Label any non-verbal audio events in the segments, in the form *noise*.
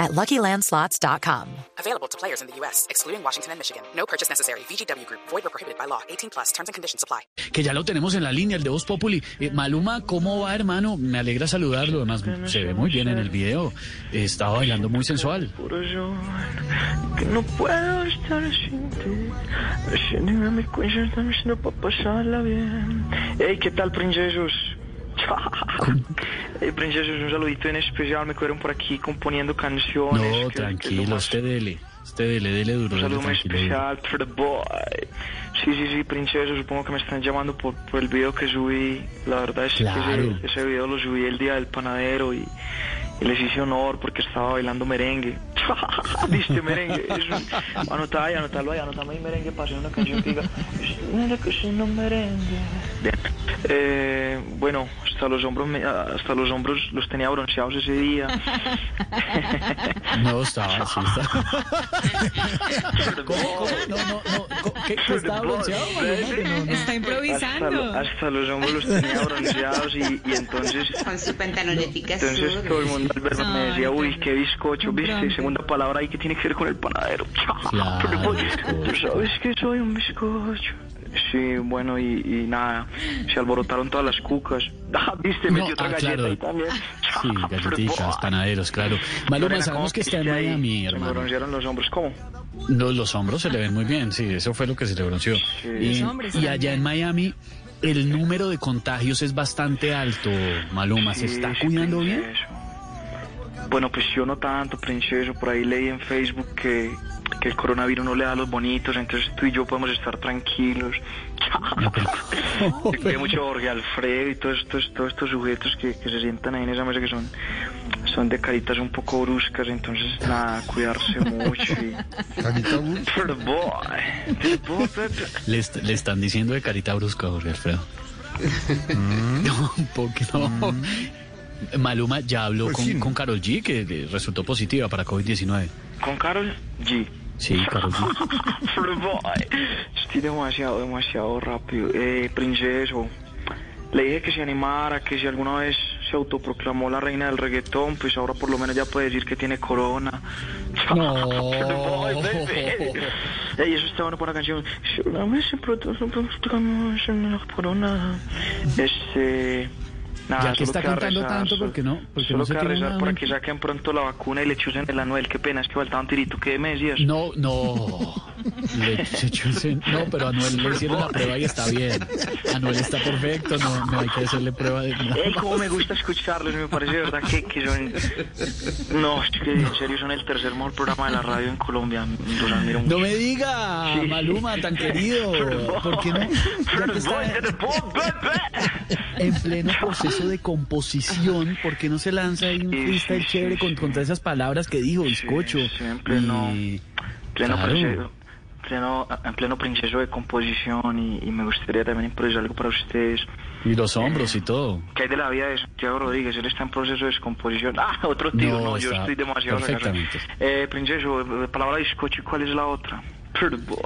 at LuckyLandSlots.com. Available to players in the U.S., excluding Washington and Michigan. No purchase necessary. VGW Group. Void or prohibited by law. 18 plus. Terms and conditions apply. que ya lo tenemos en la línea, el de Voz Populi. Eh, Maluma, ¿cómo va, hermano? Me alegra saludarlo. Además, se ve muy bien en el video. Estaba bailando muy sensual. Por yo, que no puedo estar sin ti. Llena mi cuello están haciendo para pasarla bien. Hey, ¿qué tal, princesos? *laughs* Hey, princesos, un saludito en especial. Me quedaron por aquí componiendo canciones. No, que- que tranquilo, más- usted dele. Usted dele, dele duro. Un saludo muy especial for the boy. Sí, sí, sí, princesos, supongo que me están llamando por, por el video que subí. La verdad es Claro. que ese, ese video lo subí el día del panadero y, y les hice honor porque estaba bailando merengue. *laughs* ¿Viste merengue? Es un... Anotá ahí, anotalo ahí, anotame ahí merengue para hacer una canción que diga Mira que es un merengue. Eh, bueno, hasta los hombros me- hasta los hombros los tenía bronceados ese día. *laughs* No, estaba, sí, está. *laughs* ¿Cómo, cómo? No, no, no. ¿Qué, qué estaba bronceado, Maluma? No, no. Está Hasta, improvisando. lo- hasta los hombros los tenía bronceados y, y entonces Con su pantalonetica entonces todo el mundo al verme me decía, uy, qué bizcocho, viste, segunda palabra ahí que tiene que ver con el panadero. Claro, *laughs* Pero, pues. Tú sabes que soy un bizcocho. Sí, bueno, y, y nada, se alborotaron todas las cucas. *laughs* Ah, viste, metí No, otra ah, galleta claro. ahí también. Sí, *laughs* galletitas, panaderos, claro. Maluma, sabemos ¿cómo que está en? Miami, Se me hermano. los hombros, ¿cómo? No, los hombros se le ven muy bien, sí, eso fue lo que se le bronceó. Y, Los hombres y allá en Miami, el número de contagios es bastante alto, Maluma. ¿Se está cuidando bien? Bueno, pues yo no tanto, princeso. Por ahí leí en Facebook que, que el coronavirus no le da a los bonitos, entonces tú y yo podemos estar tranquilos. Hay *laughs* mucho Jorge Alfredo y todos estos, todos estos sujetos que, que se sientan ahí en esa mesa que son, son de caritas un poco bruscas, entonces nada, cuidarse mucho y... Pero boy, the boy, Pepe. Le, est- le están diciendo de carita brusca a Jorge Alfredo. No, un poquito. Maluma ya habló con, con Carol G, que resultó positiva para COVID-19. Con Carol G. Sí, Carol G. *laughs* Estoy demasiado, demasiado rápido. Eh, princeso, le dije que se animara, que si alguna vez se autoproclamó la reina del reggaetón, pues ahora por lo menos ya puede decir que tiene corona. No. Ey, eso está bueno para la canción. Este... Nada, Ya que está queda cantando rezar, tanto, solo- ¿por qué no? ¿Por qué Solo no se tira rezar para que saquen pronto la vacuna y le chusen el anuel. Qué pena, es que faltaba un tirito. ¿Qué me decías? No, no. Le- ese- no, pero a Anuel le hicieron la prueba y está bien. Anuel está perfecto, no, no hay que hacerle prueba de nada. Ey, cómo me gusta escucharlos, me parece de verdad que, que son... No, es que en serio son el tercer mejor programa de la radio en Colombia. Los. No me diga, Sí. Maluma, tan querido. ¿Por qué no? Ya que está en pleno proceso de composición, ¿por qué no se lanza ahí un freestyle chévere con, contra esas palabras que dijo, bizcocho? sí, en pleno- Claro. pleno, en pleno princeso de composición y, y me gustaría también improvisar algo para ustedes. Y los hombros y todo. ¿Qué hay de la vida de Santiago Rodríguez? Él está en proceso de descomposición. Ah, otro tío, No, no, yo estoy demasiado perfectamente. Eh, princeso, eh, palabra bizcocho, ¿y cuál es la otra?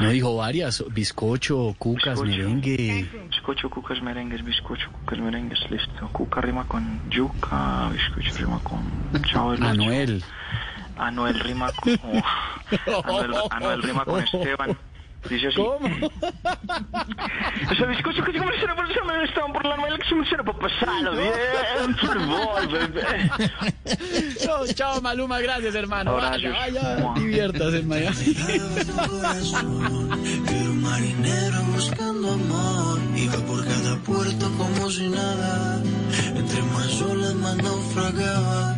No dijo varias, bizcocho, cucas, Bizcocho. merengue. Bizcocho, cucas, merengues, bizcocho, cucas, merengues, listo. Cuca rima con yuca, bizcocho rima con chavo del. Anuel. Anuel rima con... *laughs* Anuel, Anuel rima con Esteban. Dice así. ¿Cómo? *laughs* Sea, bizcocho que se me por eso me estaban por que se me hicieron para pasarlo bien. Fútbol, bebé. No, chao, Maluma, gracias, hermano. Vaya, vaya, diviértase en Miami. Era un marinero buscando amor. Iba por cada puerto como si nada. Entre más olas, más naufragaba.